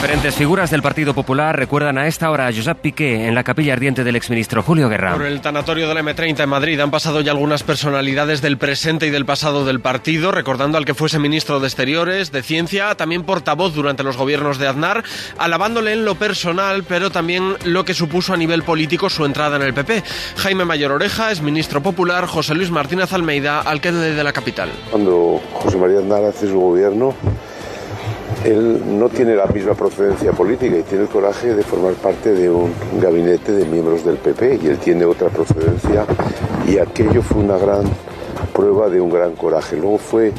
Diferentes figuras del Partido Popular recuerdan a esta hora a Josep Piqué en la capilla ardiente del exministro Julio Guerra. Por el tanatorio del M30 en Madrid han pasado ya algunas personalidades del presente y del pasado del partido, recordando al que fuese ministro de Exteriores, de Ciencia, también portavoz durante los gobiernos de Aznar, alabándole en lo personal, pero también lo que supuso a nivel político su entrada en el PP. Jaime Mayor Oreja es ministro popular, José Luis Martínez Almeida, alcalde de la capital. Cuando José María Aznar hace su gobierno, él no tiene la misma procedencia política y tiene el coraje de formar parte de un gabinete de miembros del PP y él tiene otra procedencia y aquello fue una gran prueba de un gran coraje. Luego fue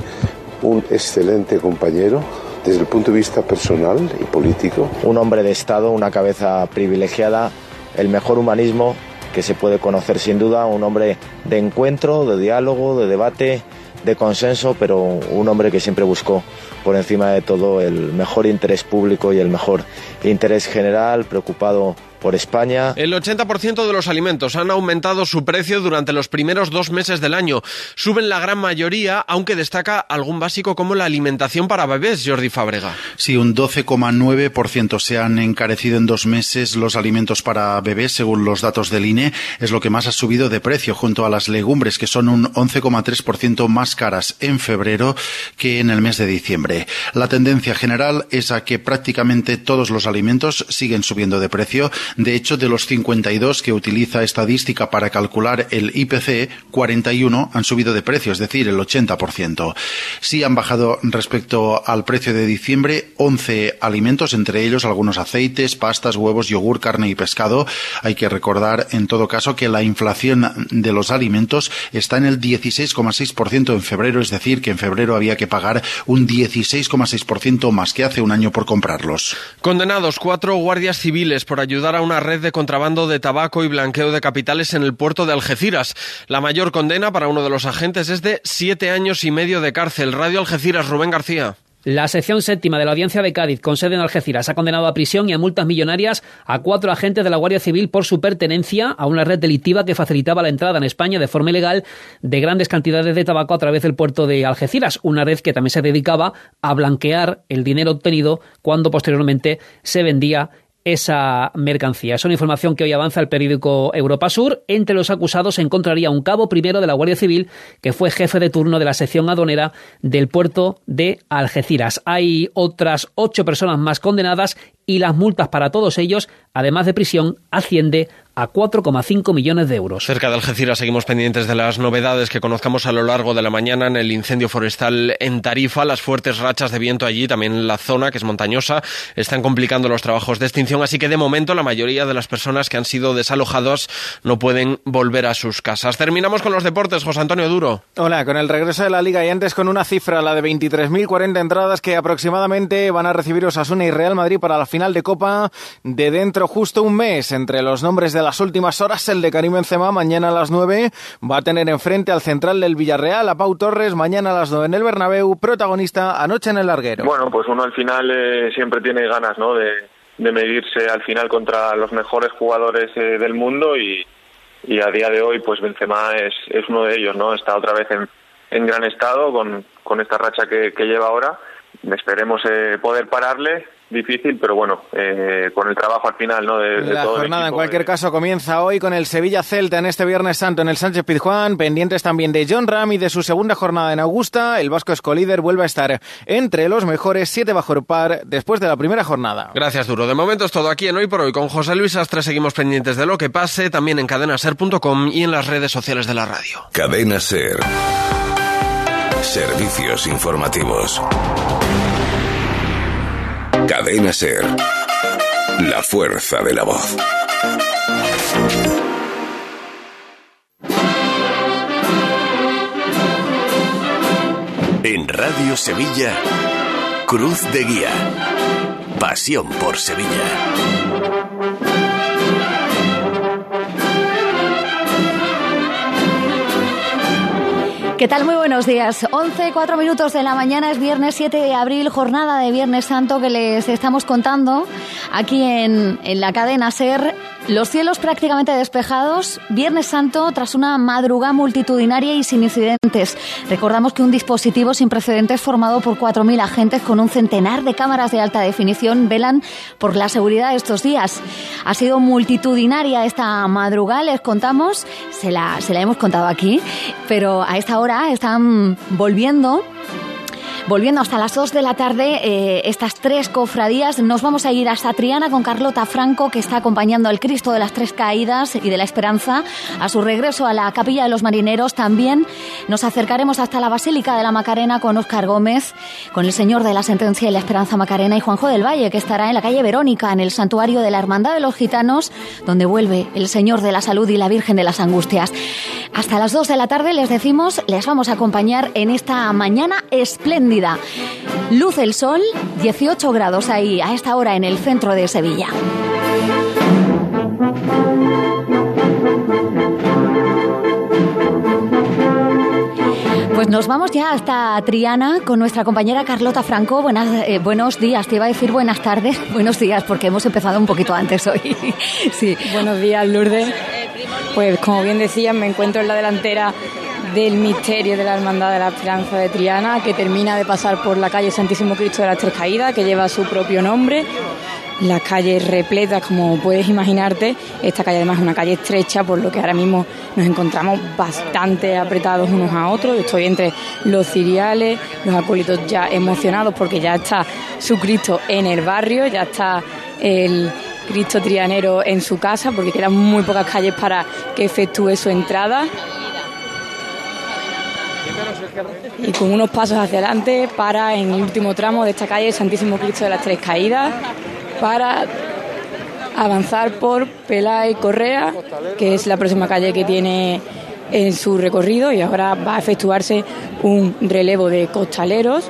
un excelente compañero desde el punto de vista personal y político. Un hombre de Estado, una cabeza privilegiada, el mejor humanismo que se puede conocer sin duda, un hombre de encuentro, de diálogo, de debate, de consenso, pero un hombre que siempre buscó por encima de todo el mejor interés público y el mejor interés general, preocupado por España. El 80% de los alimentos han aumentado su precio durante los primeros dos meses del año. Suben la gran mayoría, aunque destaca algún básico como la alimentación para bebés, Jordi Fábrega. Sí, un 12,9% se han encarecido en dos meses los alimentos para bebés, según los datos del INE. Es lo que más ha subido de precio, junto a las legumbres, que son un 11,3% más caras en febrero que en el mes de diciembre. La tendencia general es a que prácticamente todos los alimentos siguen subiendo de precio de hecho, de los 52 que utiliza estadística para calcular el IPC, 41 han subido de precio, es decir, el 80%. Sí han bajado respecto al precio de diciembre 11 alimentos, entre ellos algunos aceites, pastas, huevos, yogur, carne y pescado. Hay que recordar, en todo caso, que la inflación de los alimentos está en el 16,6% en febrero, es decir, que en febrero había que pagar un 16,6% más que hace un año por comprarlos. Condenados cuatro guardias civiles por ayudar a una red de contrabando de tabaco y blanqueo de capitales en el puerto de Algeciras. La mayor condena para uno de los agentes es de siete años y medio de cárcel. Radio Algeciras, Rubén García. La sección séptima de la Audiencia de Cádiz, con sede en Algeciras, ha condenado a prisión y a multas millonarias a cuatro agentes de la Guardia Civil por su pertenencia a una red delictiva que facilitaba la entrada en España de forma ilegal de grandes cantidades de tabaco a través del puerto de Algeciras, una red que también se dedicaba a blanquear el dinero obtenido cuando posteriormente se vendía esa mercancía. Es una información que hoy avanza el periódico Europa Sur. Entre los acusados se encontraría un cabo primero de la Guardia Civil que fue jefe de turno de la sección adonera del puerto de Algeciras. Hay otras ocho personas más condenadas y las multas para todos ellos, además de prisión, asciende a 4,5 millones de euros. Cerca de Algeciras seguimos pendientes de las novedades que conozcamos a lo largo de la mañana en el incendio forestal en Tarifa. Las fuertes rachas de viento allí, también en la zona que es montañosa, están complicando los trabajos de extinción, así que de momento la mayoría de las personas que han sido desalojadas no pueden volver a sus casas. Terminamos con los deportes, José Antonio Duro. Hola, con el regreso de la liga y antes con una cifra, la de 23.040 entradas que aproximadamente van a recibir Osasuna y Real Madrid para la final de Copa de dentro justo un mes. Entre los nombres de las últimas horas, el de Karim Benzema mañana a las 9 va a tener enfrente al central del Villarreal, a Pau Torres, mañana a las 9 en el Bernabéu, protagonista anoche en el larguero. Bueno, pues uno al final eh, siempre tiene ganas, ¿no? De, de, medirse al final contra los mejores jugadores eh, del mundo y, y a día de hoy, pues Benzema es, es uno de ellos, ¿no? Está otra vez en, en gran estado con, con esta racha que, que lleva ahora. Esperemos eh, poder pararle difícil, pero bueno, eh, con el trabajo al final, ¿no? De, de la todo jornada, el en cualquier eh. caso, comienza hoy con el Sevilla Celta en este Viernes Santo en el Sánchez Pizjuán, pendientes también de John Ram y de su segunda jornada en Augusta. El Vasco Escolíder vuelve a estar entre los mejores, siete bajo el par después de la primera jornada. Gracias, Duro. De momento es todo aquí en Hoy por Hoy con José Luis Astre. Seguimos pendientes de lo que pase, también en cadenaser.com y en las redes sociales de la radio. Cadena Ser. Servicios informativos. Cadena Ser. La fuerza de la voz. En Radio Sevilla, Cruz de Guía. Pasión por Sevilla. ¿Qué tal? Muy buenos días. 11, 4 minutos de la mañana, es viernes 7 de abril, jornada de Viernes Santo que les estamos contando aquí en, en la cadena SER. Los cielos prácticamente despejados, Viernes Santo tras una madrugada multitudinaria y sin incidentes. Recordamos que un dispositivo sin precedentes formado por 4.000 agentes con un centenar de cámaras de alta definición velan por la seguridad estos días. Ha sido multitudinaria esta madrugada, les contamos, se la, se la hemos contado aquí, pero a esta hora están volviendo Volviendo hasta las 2 de la tarde, eh, estas tres cofradías, nos vamos a ir hasta Triana con Carlota Franco, que está acompañando al Cristo de las Tres Caídas y de la Esperanza a su regreso a la Capilla de los Marineros. También nos acercaremos hasta la Basílica de la Macarena con Óscar Gómez, con el Señor de la Sentencia y la Esperanza Macarena y Juanjo del Valle, que estará en la calle Verónica, en el Santuario de la Hermandad de los Gitanos, donde vuelve el Señor de la Salud y la Virgen de las Angustias. Hasta las 2 de la tarde les decimos, les vamos a acompañar en esta mañana espléndida Luce el sol, 18 grados ahí a esta hora en el centro de Sevilla. Pues nos vamos ya hasta Triana con nuestra compañera Carlota Franco. Buenas, eh, buenos días, te iba a decir buenas tardes, buenos días, porque hemos empezado un poquito antes hoy. sí. Buenos días, Lourdes. Pues como bien decías, me encuentro en la delantera del misterio de la Hermandad de la Esperanza de Triana, que termina de pasar por la calle Santísimo Cristo de las Tres Caídas, que lleva su propio nombre. Las calles repletas, como puedes imaginarte. Esta calle además es una calle estrecha, por lo que ahora mismo nos encontramos bastante apretados unos a otros. estoy entre los ciriales, los acólitos ya emocionados porque ya está su Cristo en el barrio, ya está el Cristo trianero en su casa, porque quedan muy pocas calles para que efectúe su entrada y con unos pasos hacia adelante para en el último tramo de esta calle Santísimo Cristo de las Tres Caídas para avanzar por Pela y Correa, que es la próxima calle que tiene en su recorrido y ahora va a efectuarse un relevo de costaleros.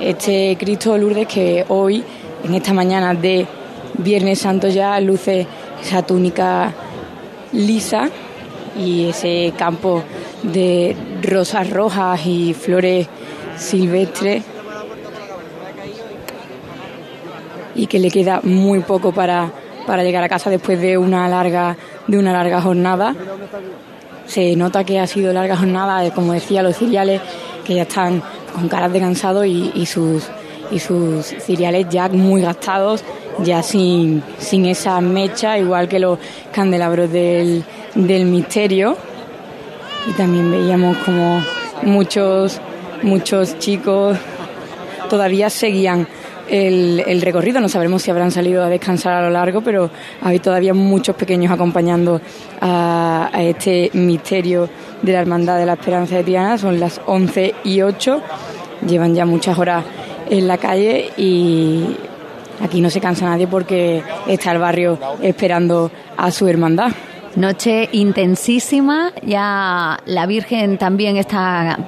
Este Cristo Lourdes que hoy, en esta mañana de Viernes Santo ya, luce esa túnica lisa y ese campo de rosas rojas y flores silvestres y que le queda muy poco para, para llegar a casa después de una larga de una larga jornada. Se nota que ha sido larga jornada, como decía, los ciriales que ya están con caras de cansado y, sus y sus ciriales ya muy gastados, ya sin, sin esa mecha, igual que los candelabros del, del misterio y también veíamos como muchos, muchos chicos todavía seguían el, recorrido. No sabremos si habrán salido a descansar a lo largo, pero hay todavía muchos pequeños acompañando a, este misterio de la Hermandad de la Esperanza de Triana. Son las 11 y 8. Llevan ya muchas horas en la calle y aquí no se cansa nadie porque está el barrio esperando a su hermandad. Noche intensísima, ya la Virgen también está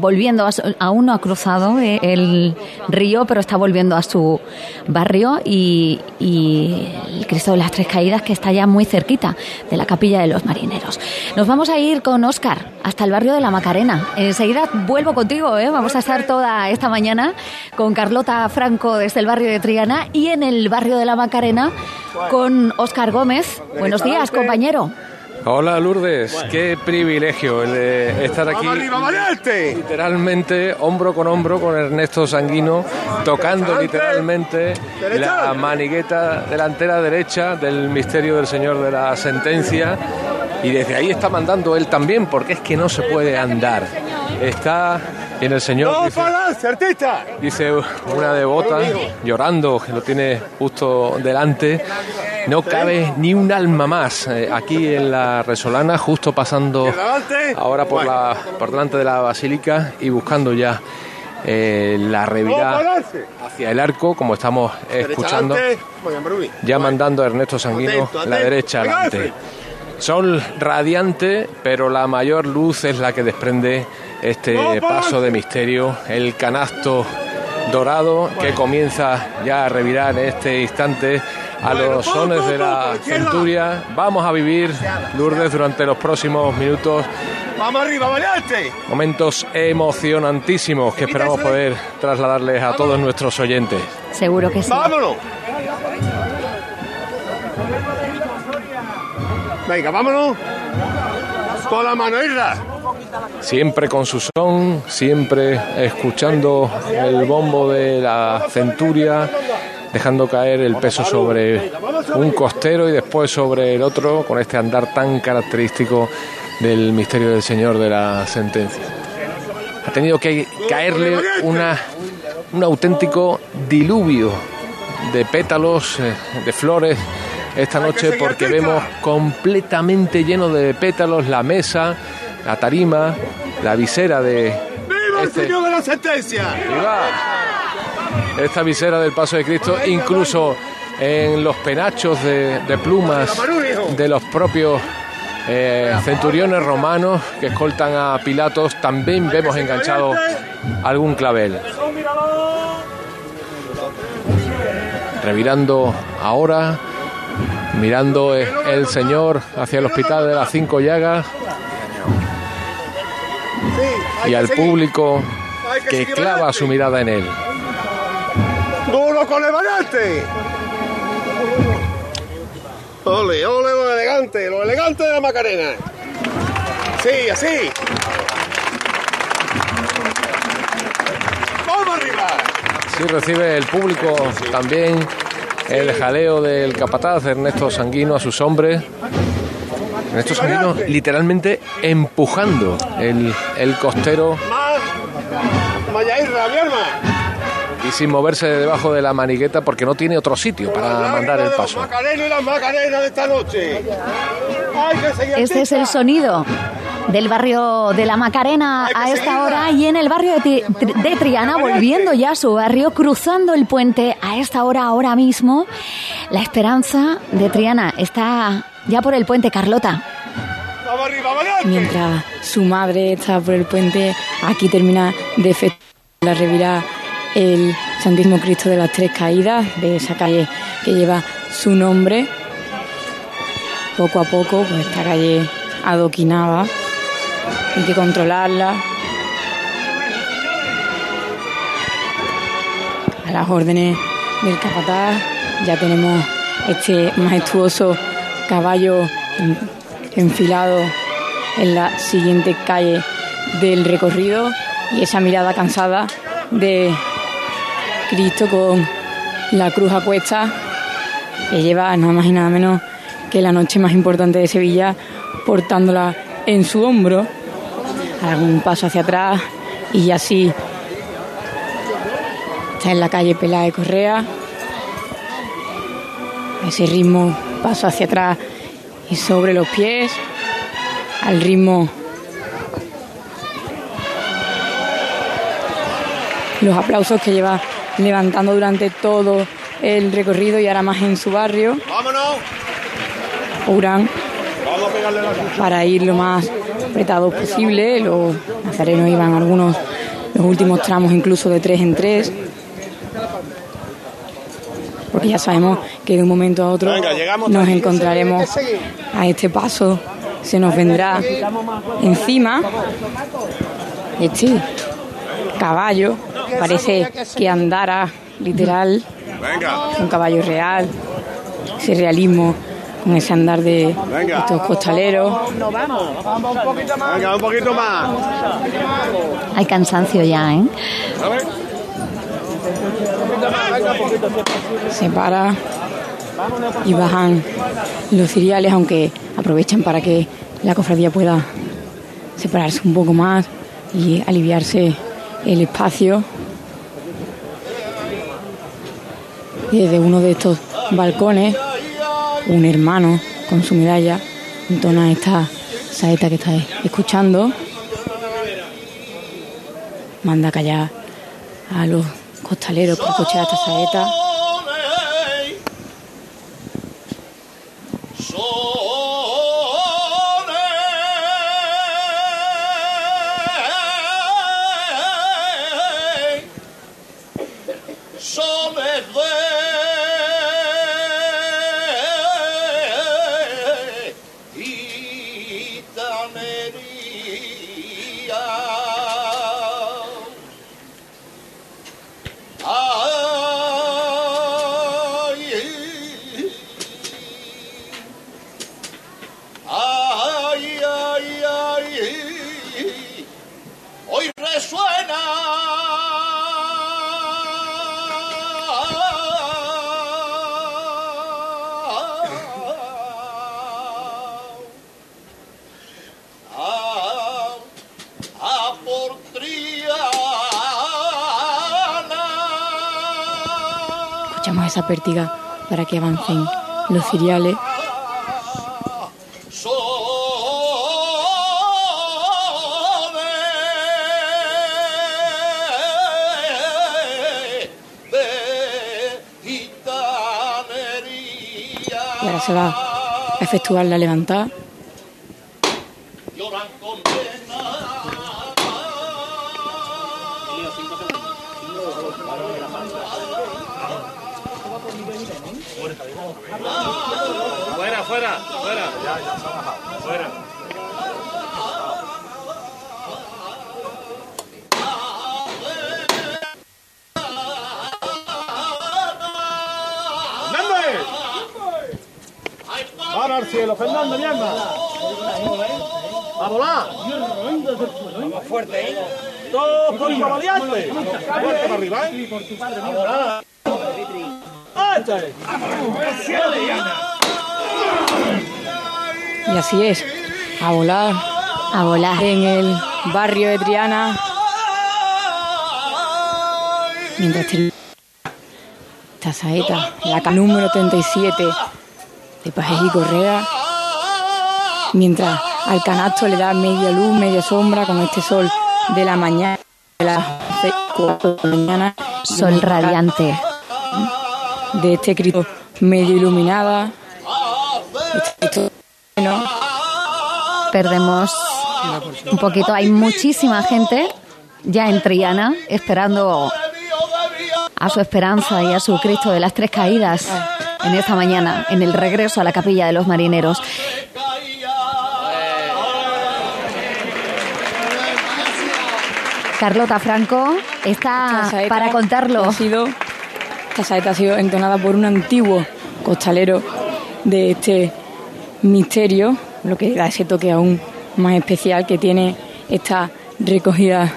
volviendo, a aún no ha cruzado eh, el río, pero está volviendo a su barrio y, el Cristo de las Tres Caídas que está ya muy cerquita de la capilla de los marineros. Nos vamos a ir con Óscar hasta el barrio de la Macarena. Enseguida vuelvo contigo, ¿eh? vamos a estar toda esta mañana con Carlota Franco desde el barrio de Triana y en el barrio de la Macarena con Óscar Gómez. Buenos días, compañero. Hola Lourdes, qué privilegio el de estar aquí literalmente hombro con hombro con Ernesto Sanguino tocando literalmente la manigueta delantera derecha del misterio del Señor de la Sentencia. Y desde ahí está mandando él también porque es que no se puede andar. Está en el Señor dice, dice una devota llorando que lo tiene justo delante. No cabe ni un alma más eh, aquí en la Resolana, justo pasando ahora por, la, por delante de la basílica y buscando ya eh, la revirada hacia el arco, como estamos escuchando, ya mandando a Ernesto Sanguino la derecha adelante. Sol radiante, pero la mayor luz es la que desprende este paso de misterio, el canasto dorado que comienza ya a revirar en este instante a los sones de la centuria. Vamos a vivir, Lourdes, durante los próximos minutos. ¡Vamos arriba, Momentos emocionantísimos que esperamos poder trasladarles a todos nuestros oyentes. Seguro que sí. ¡Vámonos! Venga, vámonos. Con la mano, Isra. Siempre con su son, siempre escuchando el bombo de la centuria, dejando caer el peso sobre un costero y después sobre el otro, con este andar tan característico del misterio del Señor de la sentencia. Ha tenido que caerle una, un auténtico diluvio de pétalos, eh, de flores esta noche porque vemos completamente lleno de pétalos la mesa, la tarima, la visera de... ¡Viva el este- señor de la sentencia! ¡Viva! Esta visera del paso de Cristo, incluso en los penachos de, de plumas de los propios eh, centuriones romanos que escoltan a Pilatos, también vemos enganchado algún clavel. Revirando ahora, mirando el Señor hacia el hospital de las cinco llagas y al público que clava su mirada en él. ¡Duro con el variante! ¡Ole, ole, lo elegante! ¡Lo elegante de la Macarena! Sí, así. ¡Vamos arriba! Sí recibe el público también el jaleo del capataz Ernesto Sanguino a sus hombres. Ernesto Sanguino literalmente empujando el, el costero y sin moverse de debajo de la manigueta porque no tiene otro sitio para mandar el paso. Macarena y las Macarenas de esta noche. ¡Hay que seguir Este es el sonido del barrio de la Macarena a esta hora y en el barrio de, de Triana, volviendo ya a su barrio, cruzando el puente a esta hora, ahora mismo. La esperanza de Triana está ya por el puente, Carlota. ¡Vamos arriba, adelante! Mientras su madre está por el puente, aquí termina de festejar la revirá el Santísimo Cristo de las Tres Caídas, de esa calle que lleva su nombre. Poco a poco, pues esta calle adoquinada, hay que controlarla. A las órdenes del capataz ya tenemos este majestuoso caballo en- enfilado en la siguiente calle del recorrido y esa mirada cansada de Cristo con la cruz a cuesta que lleva nada más y nada menos que la noche más importante de Sevilla portándola en su hombro algún paso hacia atrás y así está en la calle Pelá de Correa. Ese ritmo paso hacia atrás y sobre los pies al ritmo los aplausos que lleva levantando durante todo el recorrido y ahora más en su barrio. ¡Vámonos! Urán Para ir lo más apretados posible los nazarenos iban algunos los últimos tramos incluso de tres en tres. Porque ya sabemos que de un momento a otro nos encontraremos a este paso. Se nos vendrá encima este caballo. Parece que andara literal. Un caballo real ese realismo con ese andar de Venga. estos costaleros Venga, un poquito más. Hay cansancio ya, ¿eh? A ver. se para y bajan los ciriales, aunque aprovechan para que la cofradía pueda separarse un poco más y aliviarse el espacio. Desde uno de estos balcones, un hermano con su medalla entona esta saeta que estáis escuchando. Manda callar a los costaleros por escuchar esta saeta. hoy resuena. Ah, ah, esa pértiga para que avancen los ciriales se va a efectuar la levantada. Fuera, fuera, fuera. Al cielo, Fernando, mierda! ¡A volar! ¡Vamos fuerte, eh! ¡Todos con valiente! ¡Fuerte para arriba, eh! ¡A volar! Y así es, a volar, a volar en el barrio de Triana. Mientras te- esta saeta, la ca- número 37 de Pajes y Correa, mientras al canasto le da media luz, media sombra con este sol de la mañana, de las 4 de la mañana. Sol radiante. De este Cristo medio iluminada. Este bueno, Perdemos un poquito. Hay muchísima gente ya en Triana esperando a su esperanza y a su Cristo de las Tres Caídas en esta mañana, en el regreso a la capilla de los marineros. Carlota Franco está para contarlo. Ha sido, esta saeta ha sido entonada por un antiguo costalero de este misterio, lo que da ese toque aún más especial que tiene esta recogida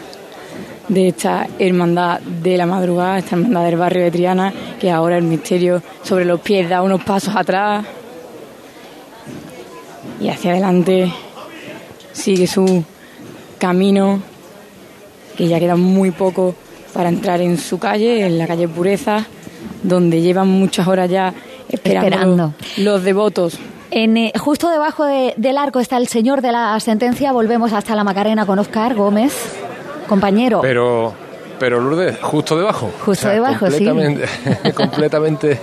de esta hermandad de la madrugada, esta hermandad del barrio de Triana, que ahora el misterio sobre los pies da unos pasos atrás y hacia adelante sigue su camino que ya queda muy poco para entrar en su calle, en la calle Pureza, donde llevan muchas horas ya esperando, Esperando. los devotos. En, eh, justo debajo de- del arco está el señor de la sentencia. Volvemos hasta la Macarena con Oscar Gómez, compañero. Pero, pero Lourdes, justo debajo. Justo debajo, sí. completamente, completamente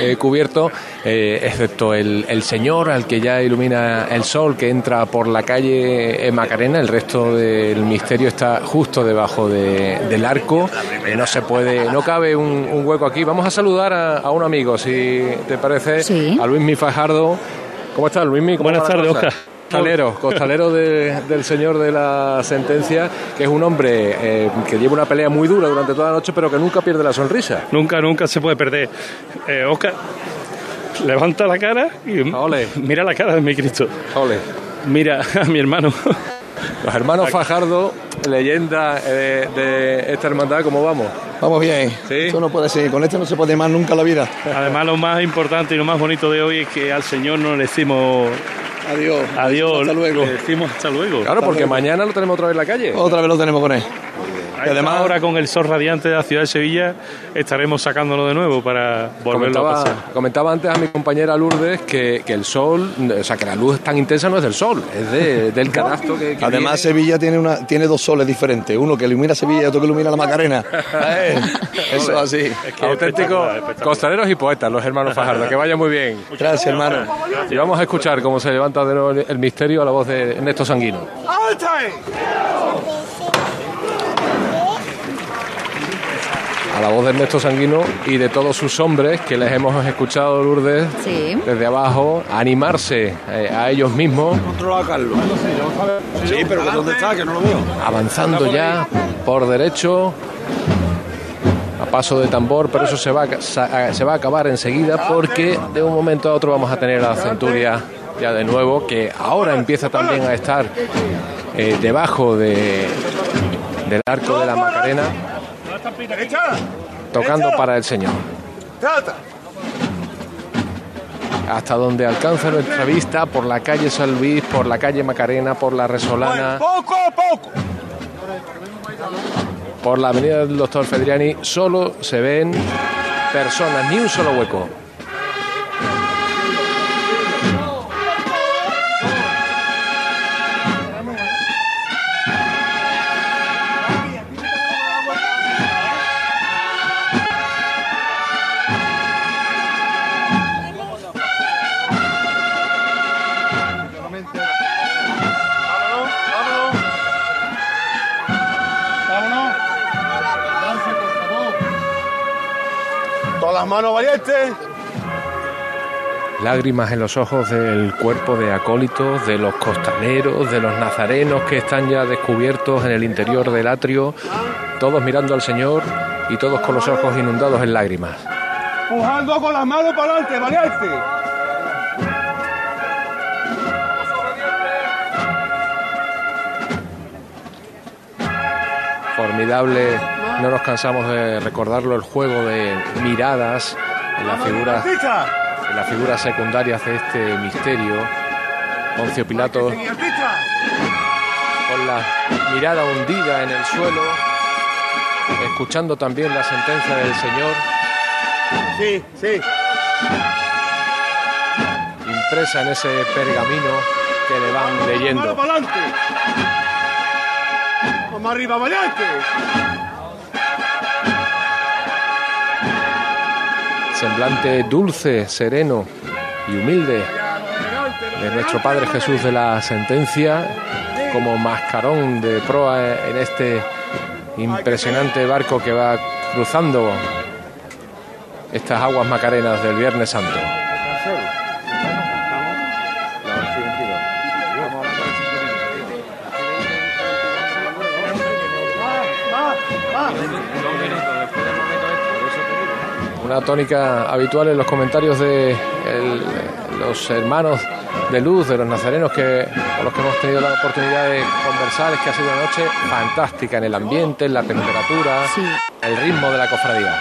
eh, cubierto, eh, excepto el, el señor al que ya ilumina el sol que entra por la calle Macarena. El resto del misterio está justo debajo de- del arco. Eh, no se puede, no cabe un, un hueco aquí. Vamos a saludar a, a un amigo, si te parece, a Luis Mi Fajardo. ¿Cómo estás, Luis Mi? Buenas tardes, Oscar. Costalero, costalero de- del señor de la sentencia, que es un hombre eh, que lleva una pelea muy dura durante toda la noche, pero que nunca pierde la sonrisa. Nunca, nunca se puede perder. Eh, Oscar, levanta la cara y mira la cara de mi Cristo. Mira a mi hermano. Los hermanos Fajardo, leyenda eh, de esta hermandad, ¿cómo vamos? Vamos bien. Esto no puede ser. Con este no se puede más nunca la vida. Además, lo más importante y lo más bonito de hoy es que al Señor no le decimos adiós. Adiós. Hasta luego. Le decimos hasta luego. Claro, porque mañana lo tenemos otra vez en la calle. Otra vez lo tenemos con él. Y además, ahora con el sol radiante de la ciudad de Sevilla, estaremos sacándolo de nuevo para volverlo a Comentaba, pasar. comentaba antes a mi compañera Lourdes que, que el sol, o sea, que la luz tan intensa no es del sol, es de- del canasto que, que Además, viene. Sevilla tiene una tiene dos soles diferentes. Uno que ilumina Sevilla y otro que ilumina la Macarena. Eh, Eso es así. Auténticos costaleros y poetas, los hermanos Fajardo. Que vaya muy bien. Gracias, hermano. Y vamos a escuchar cómo se levanta de nuevo el misterio a la voz de Ernesto Sanguino. La voz de Ernesto Sanguino y de todos sus hombres que les hemos escuchado, Lourdes, Sí. desde abajo, animarse eh, a ellos mismos, Controla a Carlos. Sí, pero ¿dónde está? Que no lo veo. avanzando ya por derecho, a paso de tambor, pero eso se va, a- se va a acabar enseguida porque de un momento a otro vamos a tener a la centuria ya de nuevo, que ahora empieza también a estar eh, debajo de, del arco de la Macarena, tocando para el Señor. Hasta donde alcanza nuestra vista por la calle San Luis, por la calle Macarena, por la Resolana, Poco a poco. por la avenida del Doctor Fedriani, solo se ven personas, ni un solo hueco. Valientes. Lágrimas en los ojos del cuerpo de acólitos, de los costaneros, de los nazarenos que están ya descubiertos en el interior del atrio, todos mirando al Señor y todos con los ojos inundados en lágrimas. Pujando con las manos para adelante, valiente. Formidable, no nos cansamos de recordarlo, el juego de miradas en las figuras, en las figuras secundarias de este misterio. Poncio Pilato con la mirada hundida en el suelo, escuchando también la sentencia del Señor. Sí, sí. Impresa en ese pergamino que le van leyendo. Vamos arriba, valiente. Semblante dulce, sereno y humilde de nuestro Padre Jesús de la sentencia, como mascarón de proa en este impresionante barco que va cruzando estas aguas macarenas del Viernes Santo. Una tónica habitual en los comentarios de el- los hermanos de luz, de los nazarenos que, con los que hemos tenido la oportunidad de conversar, es que ha sido una noche fantástica en el ambiente, en la temperatura, el ritmo de la cofradía.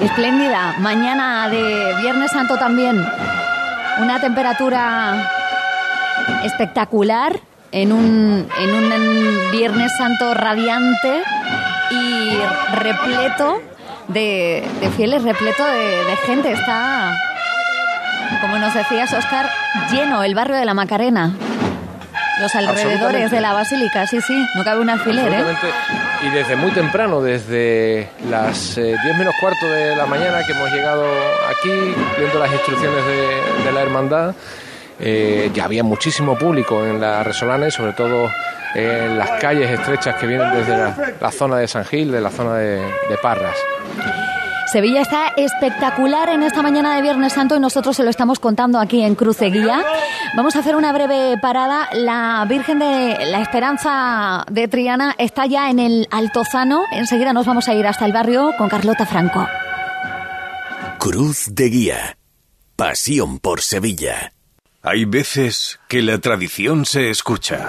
Espléndida. Mañana de Viernes Santo también. Una temperatura espectacular en un, en un Viernes Santo radiante y repleto de, de fieles, repleto de, de gente. Está, como nos decías, Oscar, lleno el barrio de la Macarena. Los alrededores de la basílica, sí, sí, no cabe un alfiler, ¿eh? Y desde muy temprano, desde las eh, 10 menos cuarto de la mañana que hemos llegado aquí, viendo las instrucciones de, de la hermandad, eh, ya había muchísimo público en la Resolana y sobre todo en las calles estrechas que vienen desde la, la zona de San Gil, de la zona de, de Parras. Sevilla está espectacular en esta mañana de Viernes Santo y nosotros se lo estamos contando aquí en Cruceguía. Vamos a hacer una breve parada. La Virgen de la Esperanza de Triana está ya en el Altozano. Enseguida nos vamos a ir hasta el barrio con Carlota Franco. Cruz de Guía. Pasión por Sevilla. Hay veces que la tradición se escucha.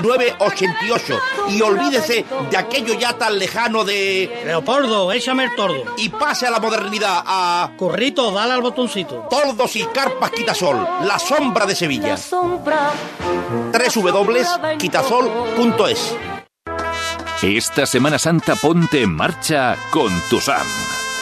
88. Y olvídese de aquello ya tan lejano de. Leopoldo, échame el tordo. Y pase a la modernidad a. Currito, dale al botoncito. Tordos y carpas Quitasol, la sombra de Sevilla. www.quitasol.es Esta Semana Santa ponte en marcha con tu SAM.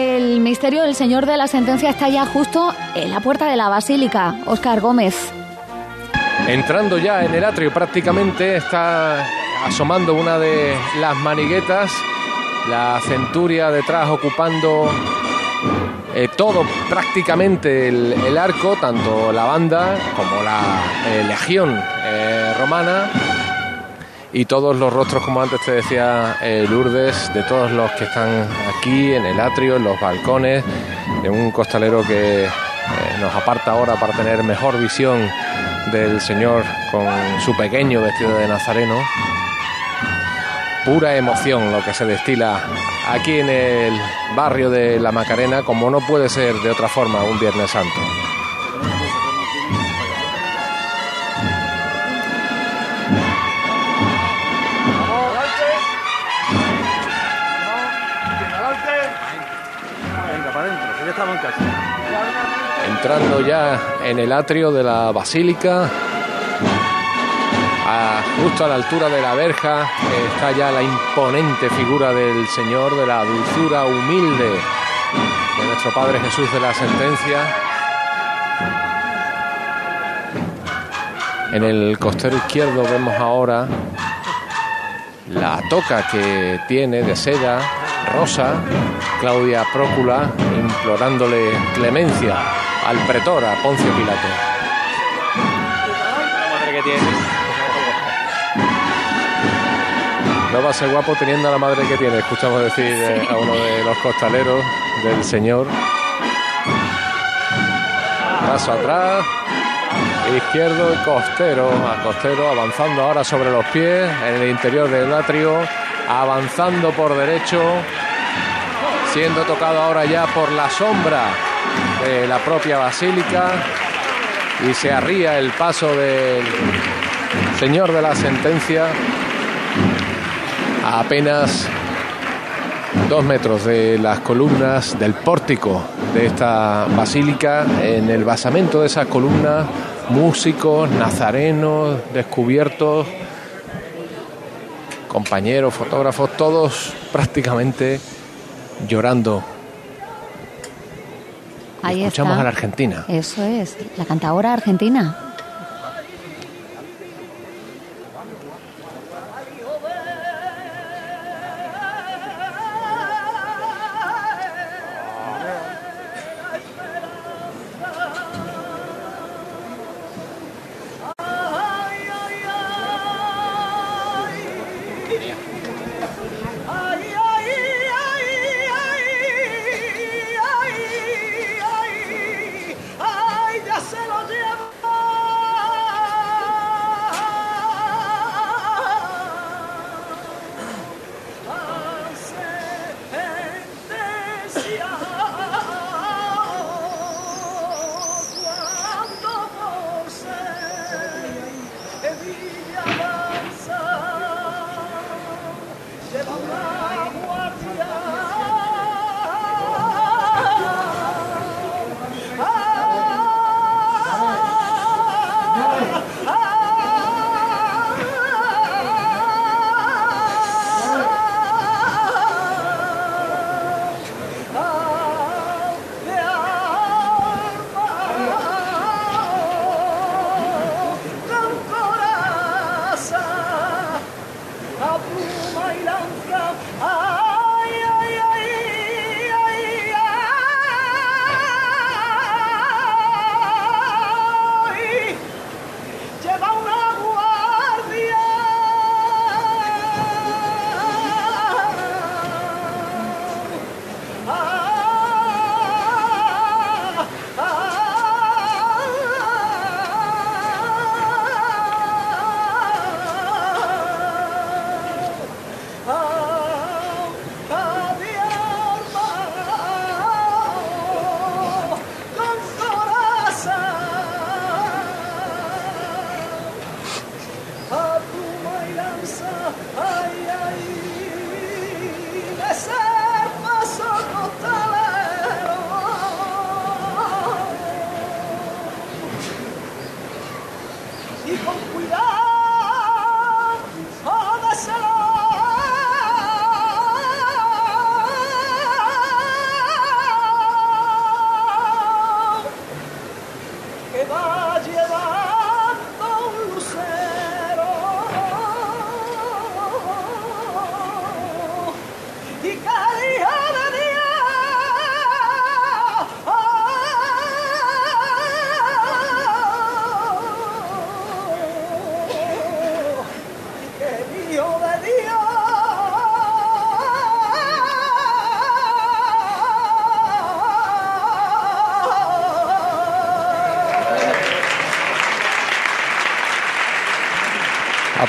El misterio del Señor de la Sentencia está ya justo en la puerta de la Basílica. Óscar Gómez. Entrando ya en el atrio prácticamente está asomando una de las maniguetas, la centuria detrás ocupando eh, todo prácticamente el, arco, tanto la banda como la eh, legión eh, romana y todos los rostros, como antes te decía eh, Lourdes, de todos los que están aquí en el atrio, en los balcones, de un costalero que eh, nos aparta ahora para tener mejor visión del Señor con su pequeño vestido de nazareno. Pura emoción lo que se destila aquí en el barrio de La Macarena, como no puede ser de otra forma un Viernes Santo. Entrando ya en el atrio de la basílica, a- justo a la altura de la verja, está ya la imponente figura del Señor, de la dulzura humilde de nuestro Padre Jesús de la Sentencia. En el costero izquierdo vemos ahora la toca que tiene de seda rosa Claudia Prócula implorándole clemencia al pretor, a Poncio Pilato. No va a ser guapo teniendo a la madre que tiene, escuchamos decir eh, a uno de los costaleros del Señor. Paso atrás, izquierdo y costero, a costero avanzando ahora sobre los pies en el interior del atrio, avanzando por derecho, siendo tocado ahora ya por la sombra de la propia basílica y se arría el paso del señor de la sentencia a apenas dos metros de las columnas del pórtico de esta basílica. En el basamento de esas columnas, músicos, nazarenos, descubiertos, compañeros, fotógrafos, todos prácticamente llorando. Ahí Escuchamos está. a la Argentina. Eso es, la cantadora argentina.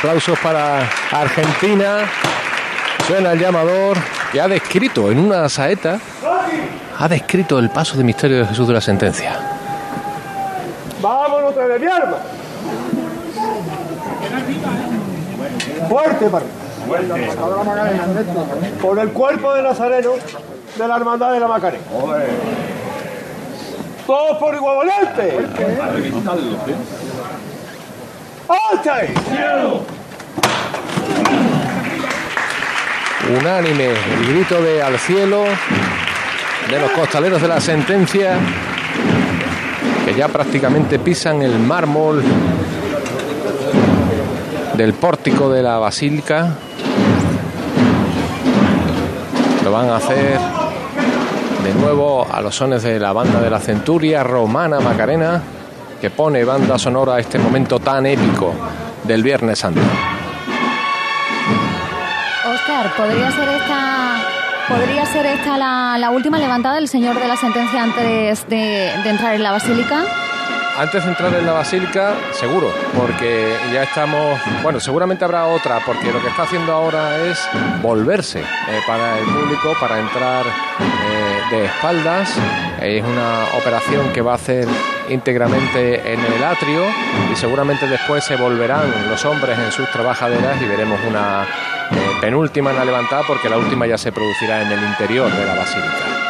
Aplausos para Argentina. Suena el llamador que ha descrito en una saeta, ha descrito el paso de misterio de Jesús de la sentencia. Vámonos de mi arma. Fuerte, para Con el cuerpo de Nazareno de la Hermandad de la Macarena. Todos por igual valiente. ¡Alta Unánime el grito de al cielo de los costaleros de la sentencia que ya prácticamente pisan el mármol del pórtico de la basílica. Lo van a hacer de nuevo a los sones de la banda de la centuria romana Macarena que pone banda sonora a este momento tan épico del Viernes Santo. Oscar, ¿podría ser esta, podría ser esta la, la última levantada del señor de la sentencia antes de, entrar en la basílica? Antes de entrar en la basílica, seguro, porque ya estamos, bueno, seguramente habrá otra, porque lo que está haciendo ahora es volverse eh, para el público, para entrar eh, de espaldas. Es una operación que va a hacer íntegramente en el atrio y seguramente después se volverán los hombres en sus trabajaderas y veremos una eh, penúltima en la levantada porque la última ya se producirá en el interior de la basílica.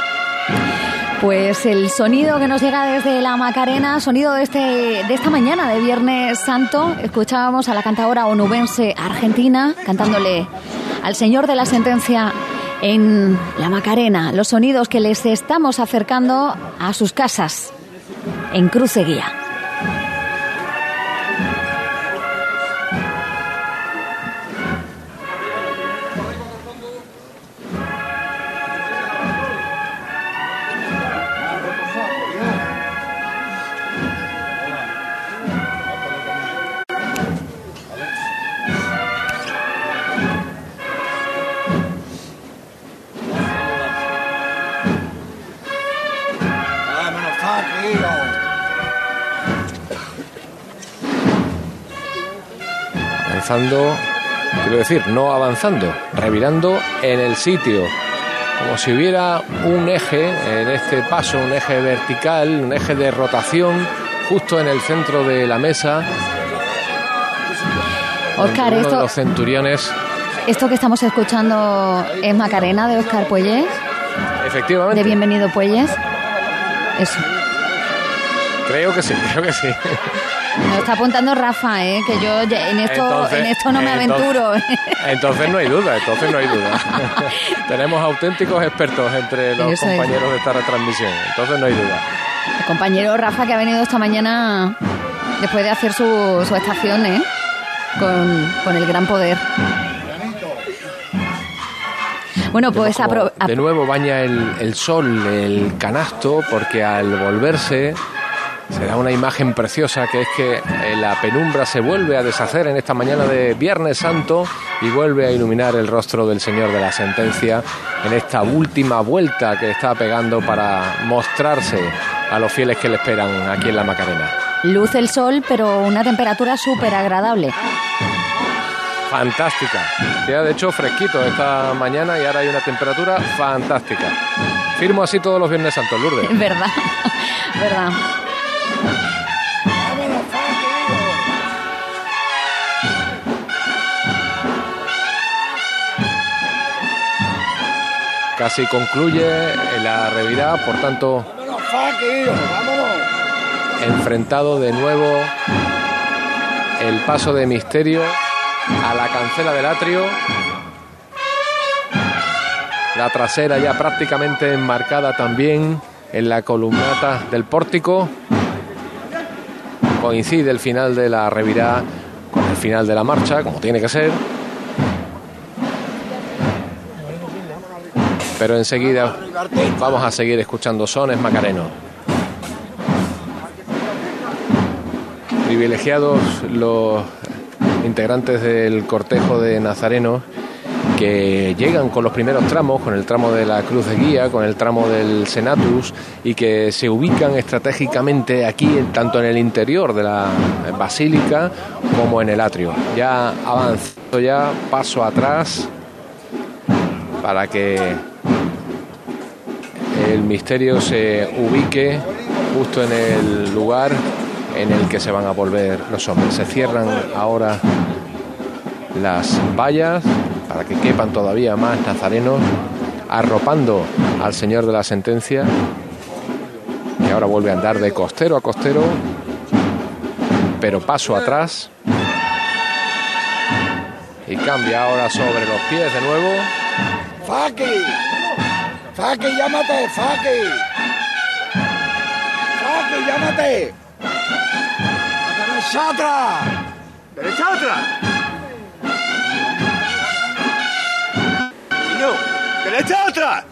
Pues el sonido que nos llega desde la Macarena, sonido de, este, de esta mañana de Viernes Santo, escuchábamos a la cantadora onubense argentina cantándole al Señor de la Sentencia en la Macarena, los sonidos que les estamos acercando a sus casas en Cruceguía. Vámonos, avanzando, quiero decir, no avanzando, revirando en el sitio, como si hubiera un eje en este paso, un eje vertical, un eje de rotación, justo en el centro de la mesa. Oscar, uno de esto, los centuriones, esto que estamos escuchando es Macarena de Oscar Puelles, efectivamente, de Bienvenido Puelles. Eso. Creo que sí, creo que sí. Me lo está apuntando Rafa, ¿eh? que yo en esto, Entonces- en esto no me entonces- aventuro. Entonces no hay duda, entonces no hay duda. Tenemos auténticos expertos entre los Eso es. compañeros de esta retransmisión, entonces no hay duda. El compañero Rafa que ha venido esta mañana después de hacer su, su estación, ¿eh? Con, con el gran poder. Bueno, pues apro- de nuevo baña el, el sol el canasto porque al volverse se da una imagen preciosa que es que eh, la penumbra se vuelve a deshacer en esta mañana de Viernes Santo y vuelve a iluminar el rostro del Señor de la Sentencia en esta última vuelta que está pegando para mostrarse a los fieles que le esperan aquí en la Macarena. luce el sol, pero una temperatura súper agradable. Fantástica. Ya de hecho fresquito esta mañana y ahora hay una temperatura fantástica. Firmo así todos los Viernes Santos, Lourdes. Verdad, verdad. Casi concluye la revirada, por tanto, enfrentado de nuevo el paso de misterio a la cancela del atrio. La trasera ya prácticamente enmarcada también en la columnata del pórtico. Coincide el final de la revirada con el final de la marcha, como tiene que ser. Pero enseguida vamos a seguir escuchando sones macarenos. Privilegiados los integrantes del cortejo de Nazareno que llegan con los primeros tramos, con el tramo de la Cruz de Guía, con el tramo del Senatus y que se ubican estratégicamente aquí, tanto en el interior de la basílica como en el atrio. Ya avanzo ya, paso atrás para que el misterio se ubique justo en el lugar en el que se van a volver los hombres. Se cierran ahora las vallas para que quepan todavía más nazarenos, arropando al señor de la sentencia, que ahora vuelve a andar de costero a costero, pero paso atrás. Y cambia ahora sobre los pies de nuevo. ¡Faki! ¡Faki, llámate! ¡Faki! ¡Faki, llámate! ¡Derecha atrás! ¡Derecha atrás! ¡Derecha atrás!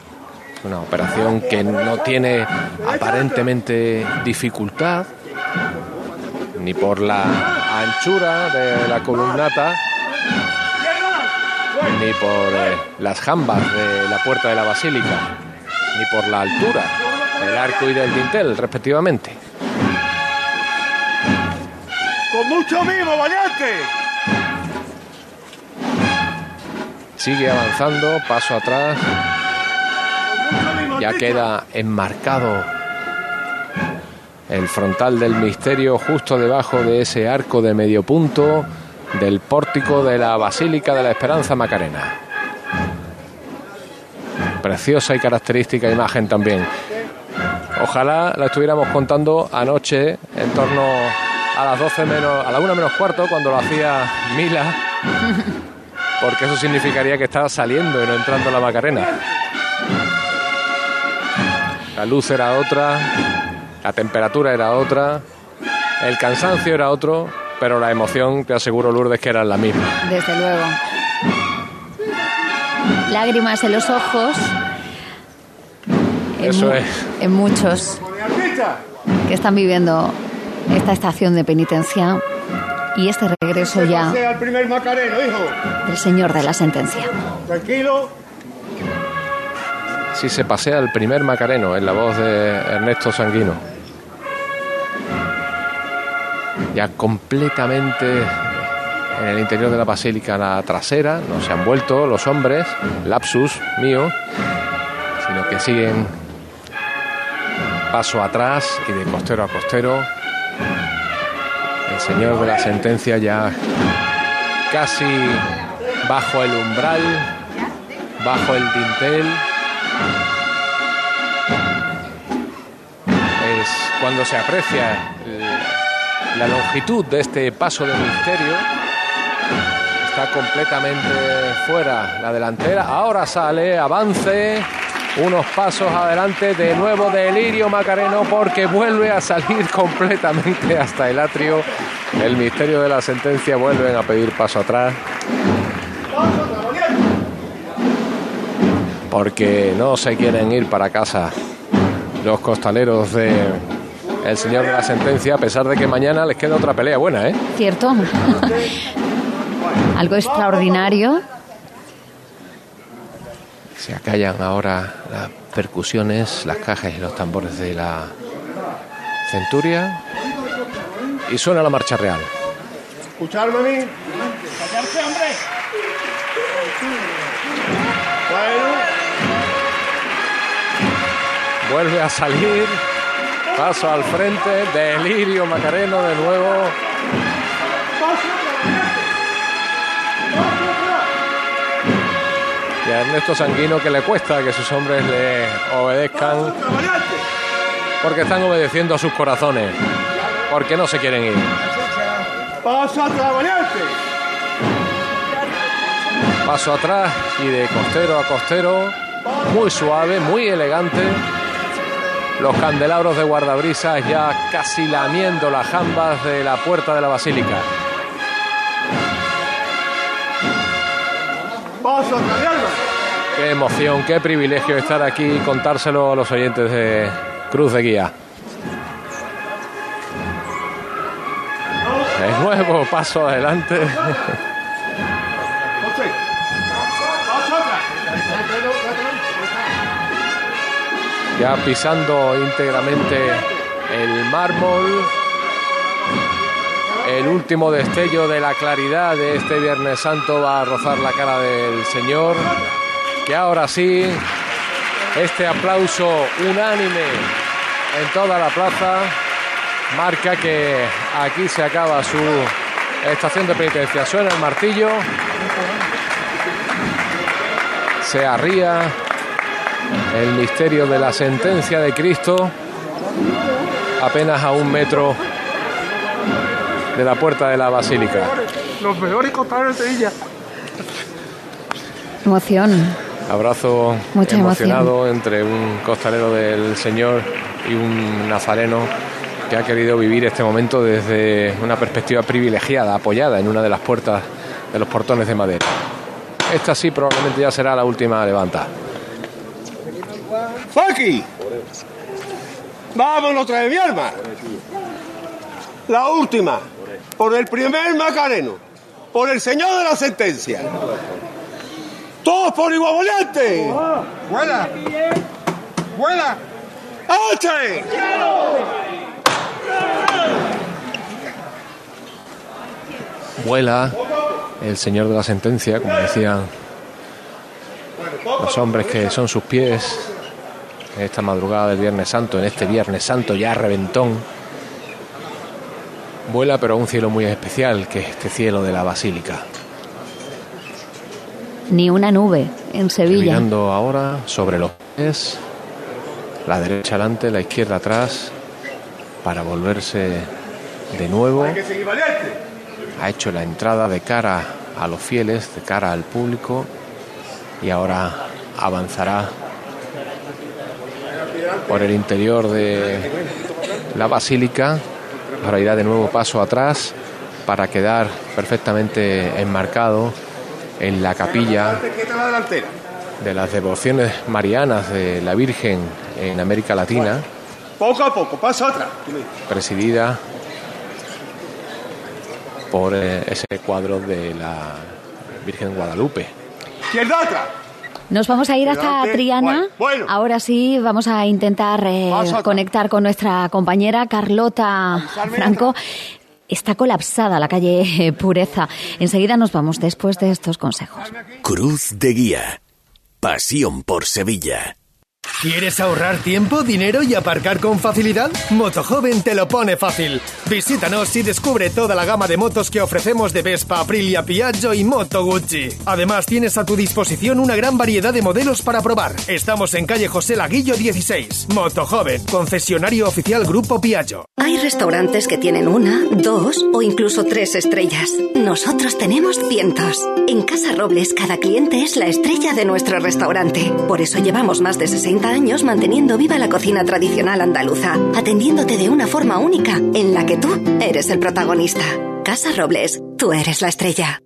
Una operación que no tiene aparentemente dificultad, ni por la anchura de la columnata, ni por eh, las jambas de la puerta de la basílica, ni por la altura del arco y del dintel, respectivamente. ¡Con mucho mimo, valiente! Sigue avanzando, paso atrás. Ya queda enmarcado el frontal del misterio justo debajo de ese arco de medio punto del pórtico de la Basílica de la Esperanza Macarena. Preciosa y característica imagen también. Ojalá la estuviéramos contando anoche en torno a las 12 menos, a la 1 menos cuarto, cuando lo hacía Mila, porque eso significaría que estaba saliendo y no entrando la Macarena. La luz era otra, la temperatura era otra, el cansancio era otro, pero la emoción, te aseguro, Lourdes, que era la misma. Desde luego. Lágrimas en los ojos. En Eso es. En muchos que están viviendo esta estación de penitencia y este regreso ya el primer macareno, hijo. del señor de la sentencia. Tranquilo. Sí se pasea el primer Macareno en la voz de Ernesto Sanguino. Ya completamente en el interior de la basílica la trasera, no se han vuelto los hombres, lapsus mío, sino que siguen paso atrás y de costero a costero. El señor de la sentencia ya casi bajo el umbral, bajo el dintel. Es cuando se aprecia eh, la longitud de este paso de misterio. Está completamente fuera la delantera. Ahora sale, avance. Unos pasos adelante, de nuevo Delirio Macareno, porque vuelve a salir completamente hasta el atrio. El misterio de la sentencia vuelven a pedir paso atrás. porque no se quieren ir para casa los costaleros de el señor de la sentencia, a pesar de que mañana les queda otra pelea buena, ¿eh? ¿Cierto? Algo extraordinario. Se acallan ahora las percusiones, las cajas y los tambores de la centuria y suena la marcha real. ¿Escucharme a mí? ¡Callarse, hombre! Bueno, Vuelve a salir, paso al frente, delirio Macareno de nuevo. Y a Ernesto Sanguino que le cuesta que sus hombres le obedezcan porque están obedeciendo a sus corazones, porque no se quieren ir. Paso atrás, valiente. Paso atrás y de costero a costero, muy suave, muy elegante. Los candelabros de guardabrisas ya casi lamiendo las jambas de la puerta de la basílica. Qué emoción, qué privilegio estar aquí y contárselo a los oyentes de Cruz de Guía. De nuevo, paso adelante. Ya pisando íntegramente el mármol. El último destello de la claridad de este Viernes Santo va a rozar la cara del Señor. Que ahora sí, este aplauso unánime en toda la plaza marca que aquí se acaba su estación de penitencia. Suena el martillo. Se arría el misterio de la sentencia de Cristo apenas a un metro de la puerta de la basílica. Los mejores costaleros de Sevilla. Emoción. Abrazo Mucha emocionado entre un costalero del Señor y un nazareno que ha querido vivir este momento desde una perspectiva privilegiada, apoyada en una de las puertas de los portones de madera. Esta sí probablemente ya será la última levanta. ¡Faki! Vámonos otra vez, mi alma. La última. Por el primer Macareno. Por el señor de la sentencia. Todos por igual. ¡Vuela! ¡Vuela! ¡Ache! Vuela el Señor de la sentencia, como decían los hombres que son sus pies en esta madrugada del Viernes Santo, en este Viernes Santo ya reventón. Vuela pero a un cielo muy especial, que es este cielo de la Basílica. Ni una nube en Sevilla. Mirando ahora sobre los pies, la derecha adelante, la izquierda atrás, para volverse de nuevo. Ha hecho la entrada de cara a los fieles, de cara al público, y ahora avanzará por el interior de la basílica. Ahora irá de nuevo paso atrás para quedar perfectamente enmarcado en la capilla de las devociones marianas de la Virgen en América Latina, Poco a poco, paso atrás. presidida por eh, ese cuadro de la Virgen Guadalupe. Atrás. Nos vamos a ir hasta. Triana. Bueno, bueno. Ahora sí, vamos a intentar eh, conectar con nuestra compañera Carlota Franco. Está colapsada la calle Pureza. Enseguida nos vamos después de estos consejos. Cruz de Guía. Pasión por Sevilla. ¿Quieres ahorrar tiempo, dinero y aparcar con facilidad? Motojoven te lo pone fácil. Visítanos y descubre toda la gama de motos que ofrecemos de Vespa, Aprilia, Piaggio y Moto Guzzi. Además, tienes a tu disposición una gran variedad de modelos para probar. Estamos en calle José Laguillo 16. Motojoven, concesionario oficial Grupo Piaggio. Hay restaurantes que tienen una, dos o incluso tres estrellas. Nosotros tenemos cientos. En Casa Robles cada cliente es la estrella de nuestro restaurante. Por eso llevamos más de 60 años manteniendo viva la cocina tradicional andaluza, atendiéndote de una forma única en la que tú eres el protagonista. Casa Robles, tú eres la estrella.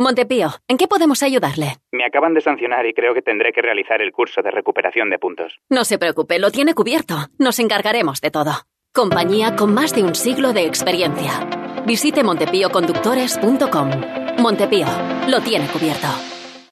Montepío, ¿en qué podemos ayudarle? Me acaban de sancionar y creo que tendré que realizar el curso de recuperación de puntos. No se preocupe, lo tiene cubierto. Nos encargaremos de todo. Compañía con más de un siglo de experiencia. Visite montepíoconductores.com. Montepío, lo tiene cubierto.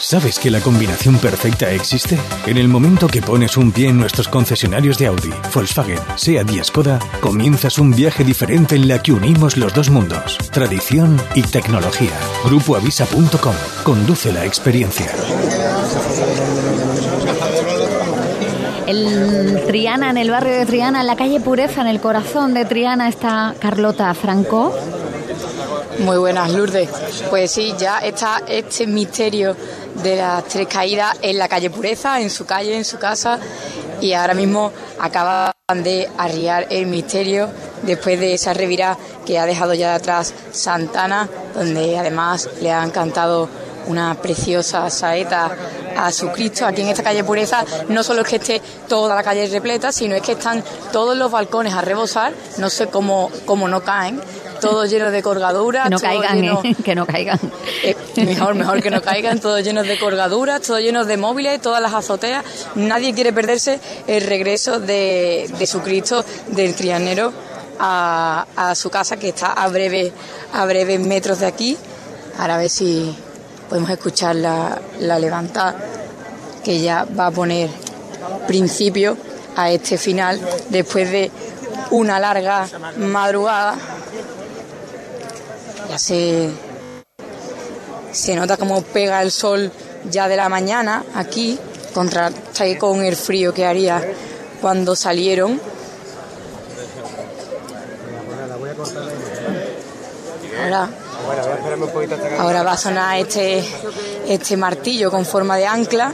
¿Sabes que la combinación perfecta existe? En el momento que pones un pie en nuestros concesionarios de Audi, Volkswagen, SEAT y Skoda, comienzas un viaje diferente en la que unimos los dos mundos, tradición y tecnología. Grupoavisa.com. Conduce la experiencia. En Triana, en el barrio de Triana, en la calle Pureza, en el corazón de Triana, está Carlota Franco. Muy buenas, Lourdes. Pues sí, ya está este misterio de las tres caídas en la calle Pureza, en su calle, en su casa, y ahora mismo acaban de arriar el misterio después de esa revirada que ha dejado ya de atrás Santana, donde además le han cantado una preciosa saeta a su Cristo. Aquí en esta calle Pureza no solo es que esté toda la calle repleta, sino es que están todos los balcones a rebosar, no sé cómo, cómo no caen, todos llenos de colgaduras. Que no todo caigan, lleno- ¿eh? que no caigan. eh, mejor, mejor que no caigan, todos llenos de colgaduras, todos llenos de móviles, todas las azoteas. Nadie quiere perderse el regreso de, de su Cristo, del trianero, a, a su casa, que está a breve, a breves metros de aquí. Ahora a ver si podemos escuchar la, la levantada, que ya va a poner principio a este final, después de una larga madrugada. Ya se, se nota como pega el sol ya de la mañana aquí, contrasta con el frío que haría cuando salieron. Ahora, ahora va a sonar este, este martillo con forma de ancla.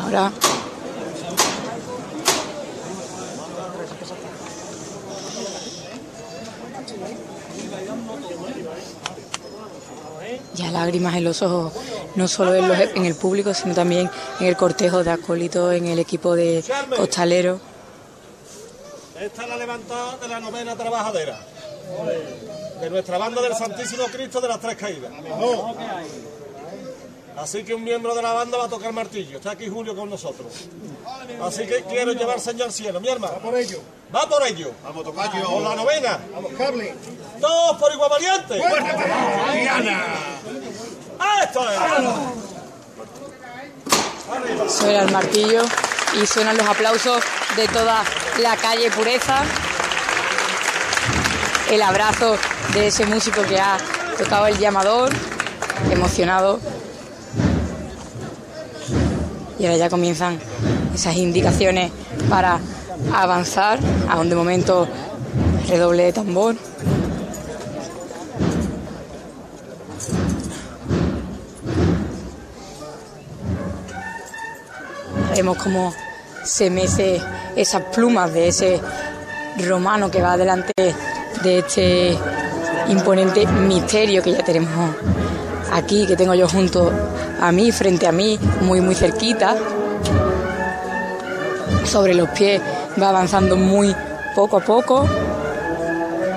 Ahora ya lágrimas en los ojos, no solo en, los- en el público, sino también en el cortejo de acólitos, en el equipo de costaleros. Esta es la levantada de la novena trabajadera. De nuestra banda del Santísimo Cristo de las Tres Caídas. Así que un miembro de la banda va a tocar martillo. Está aquí Julio con nosotros. Así que quiero llevar señor al cielo. Mi hermano. Por ello. Va por ello. Vamos a tocar Por la novena. Vamos, Carly. Todos por igual valiente. ¡Esto es! Suena el martillo y suenan los aplausos de toda la calle Pureza. El abrazo de ese músico que ha tocado el llamador, emocionado. Y ahora ya comienzan esas indicaciones para avanzar, aún de momento redoble de tambor. Vemos cómo se mece esas plumas de ese romano que va delante de este imponente misterio que ya tenemos aquí, que tengo yo junto a mí, frente a mí, muy muy cerquita. Sobre los pies va avanzando muy poco a poco.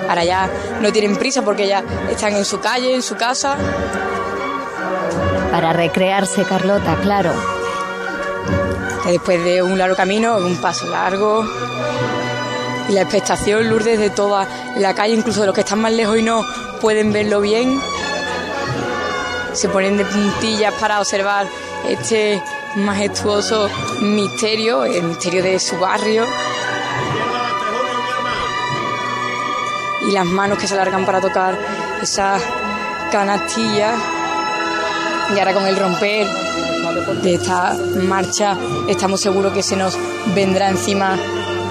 Ahora ya no tienen prisa porque ya están en su calle, en su casa. Para recrearse, Carlota, claro. después de un largo camino, un paso largo. Y la expectación, Lourdes, de toda la calle, incluso de los que están más lejos y no pueden verlo bien. Se ponen de puntillas para observar este majestuoso misterio, el misterio de su barrio. Y las manos que se alargan para tocar esas canastillas. Y ahora con el romper de esta marcha estamos seguros que se nos vendrá encima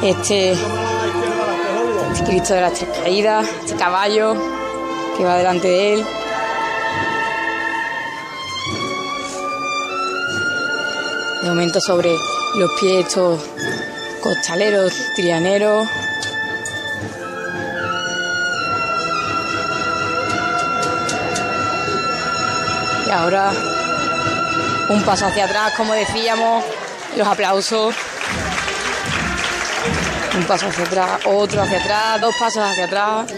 este, este Cristo de las Tres Caídas, este caballo que va delante de él. Momento sobre los pies estos costaleros, trianeros. Y ahora un paso hacia atrás, como decíamos, los aplausos. Un paso hacia atrás, otro hacia atrás, dos pasos hacia atrás.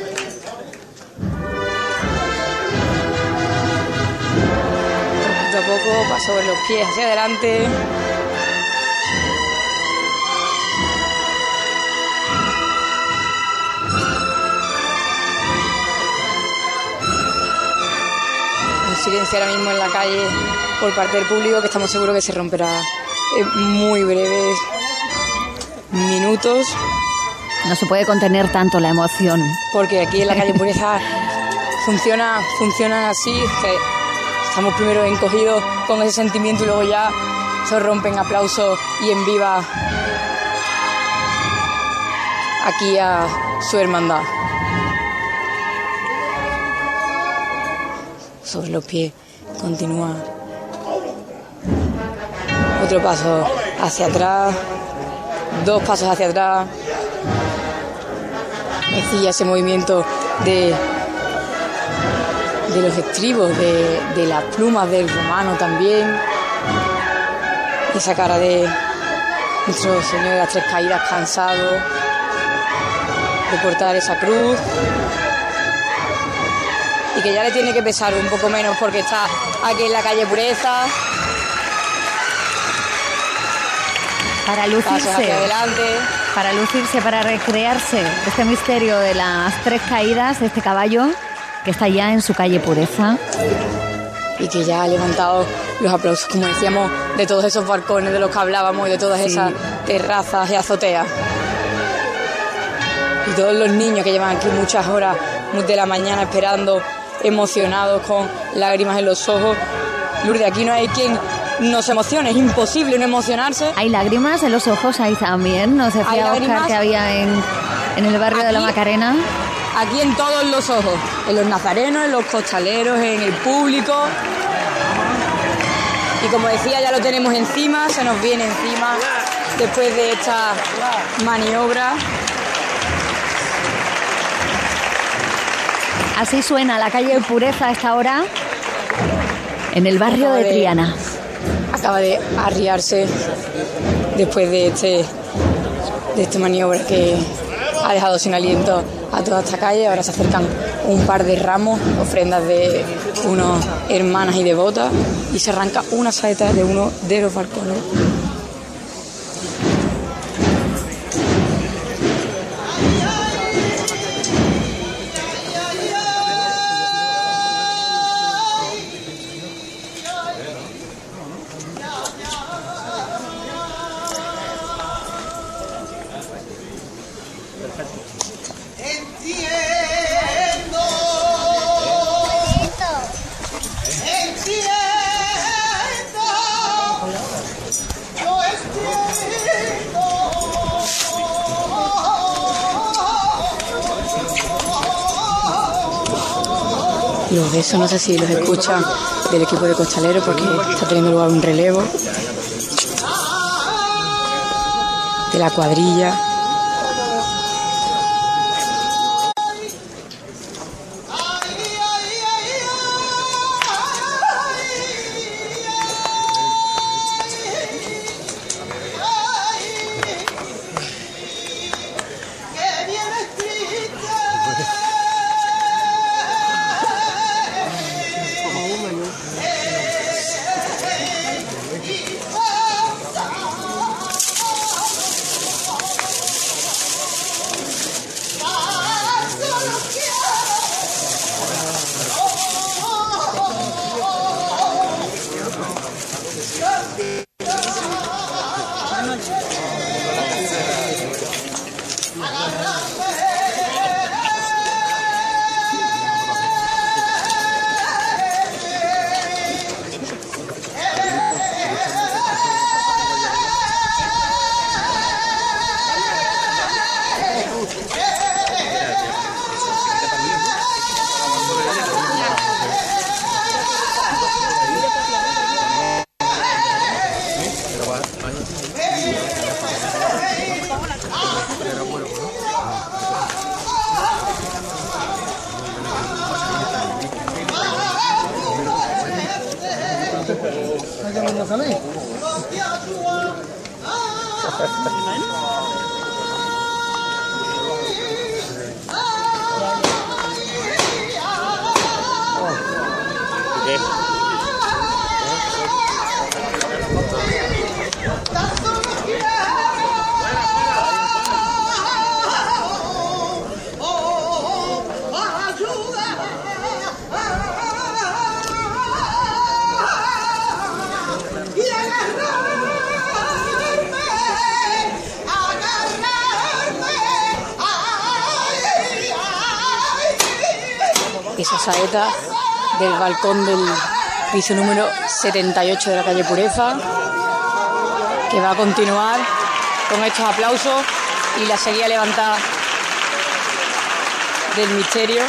Poquito a poco, paso sobre los pies hacia adelante. Silencio ahora mismo en la calle por parte del público que estamos seguros que se romperá en muy breves minutos. No se puede contener tanto la emoción. Porque aquí en la calle Pureza funciona, funcionan así, que estamos primero encogidos con ese sentimiento y luego ya se rompen aplausos y en viva aquí a su hermandad. Sobre los pies continúa otro paso hacia atrás, dos pasos hacia atrás. Decía ese movimiento de, de los estribos, de, de las plumas del romano también. Esa cara de nuestro Señor de las Tres Caídas cansado de portar esa cruz y que ya le tiene que pesar un poco menos porque está aquí en la calle Pureza. Para hacia lucirse, adelante. para lucirse, para recrearse este misterio de las tres caídas de este caballo que está ya en su calle Pureza. y que ya ha levantado los aplausos, como decíamos, de todos esos balcones de los que hablábamos y de todas Sí. esas terrazas y azoteas. Y todos los niños que llevan aquí muchas horas de la mañana esperando, emocionados, con lágrimas en los ojos. Lourdes, aquí no hay quien no se emocione, es imposible no emocionarse. Hay lágrimas en los ojos ahí también, nos Hay decía Oscar lágrimas. que había en, en el barrio de la Macarena. Aquí en todos los ojos, en los nazarenos, en los costaleros, en el público. Y como decía, ya lo tenemos encima, se nos viene encima después de esta maniobra. Así suena la calle Pureza a esta hora en el barrio Acaba de de- Triana. Acaba de arriarse después de este de esta maniobra que ha dejado sin aliento a toda esta calle. Ahora se acercan un par de ramos, ofrendas de unos hermanas y devotas, y se arranca una saeta de uno de los balcones. Los besos, no sé si los escuchan del equipo de costalero porque está teniendo lugar un relevo de la cuadrilla. Okay. Saeta del balcón del piso número 78 de la calle Pureza, que va a continuar con estos aplausos y la seguía levantada del misterio.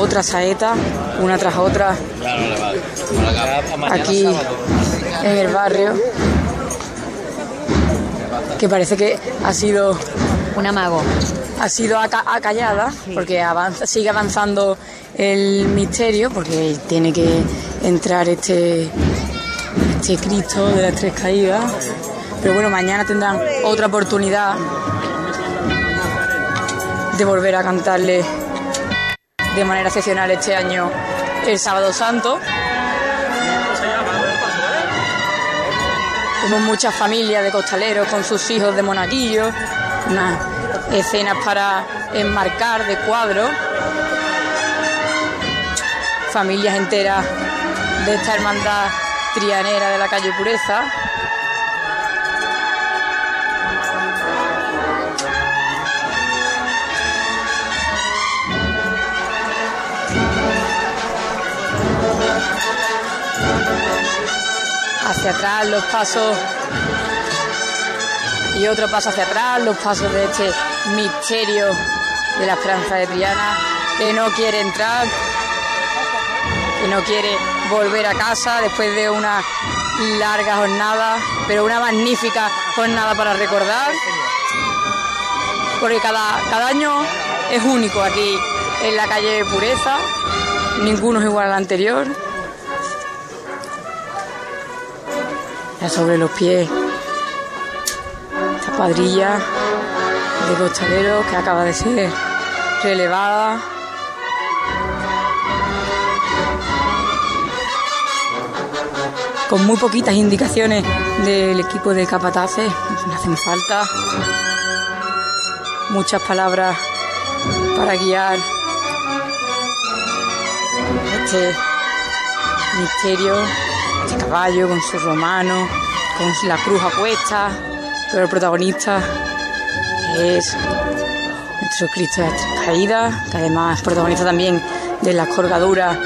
Otra saeta, una tras otra, aquí en el barrio, que parece que ha sido un amago. Ha sido aca- acallada, porque avanza, sigue avanzando el misterio, porque tiene que entrar este, este Cristo de las tres caídas. Pero bueno, mañana tendrán otra oportunidad de volver a cantarle de manera excepcional este año el Sábado Santo. Como muchas familias de costaleros con sus hijos de monaguillos, unas escenas para enmarcar de cuadros, familias enteras de esta hermandad trianera de la calle Pureza. Hacia atrás los pasos y otro paso hacia atrás, los pasos de este misterio de la esperanza de Triana, que no quiere entrar, que no quiere volver a casa después de una larga jornada, pero una magnífica jornada para recordar, porque cada, cada año es único aquí en la calle Pureza, ninguno es igual al anterior. Ya sobre los pies. Esta cuadrilla de costaleros que acaba de ser relevada. Con muy poquitas indicaciones del equipo de capataces, no hacen falta. Muchas palabras para guiar este misterio este caballo con su romano, con la cruz a cuesta, pero el protagonista es nuestro Cristo de las caídas, que además es protagonista también de las colgaduras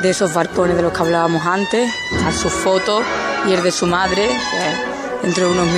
de esos barcones de los que hablábamos antes, están sus fotos y el de su madre, que dentro de unos minutos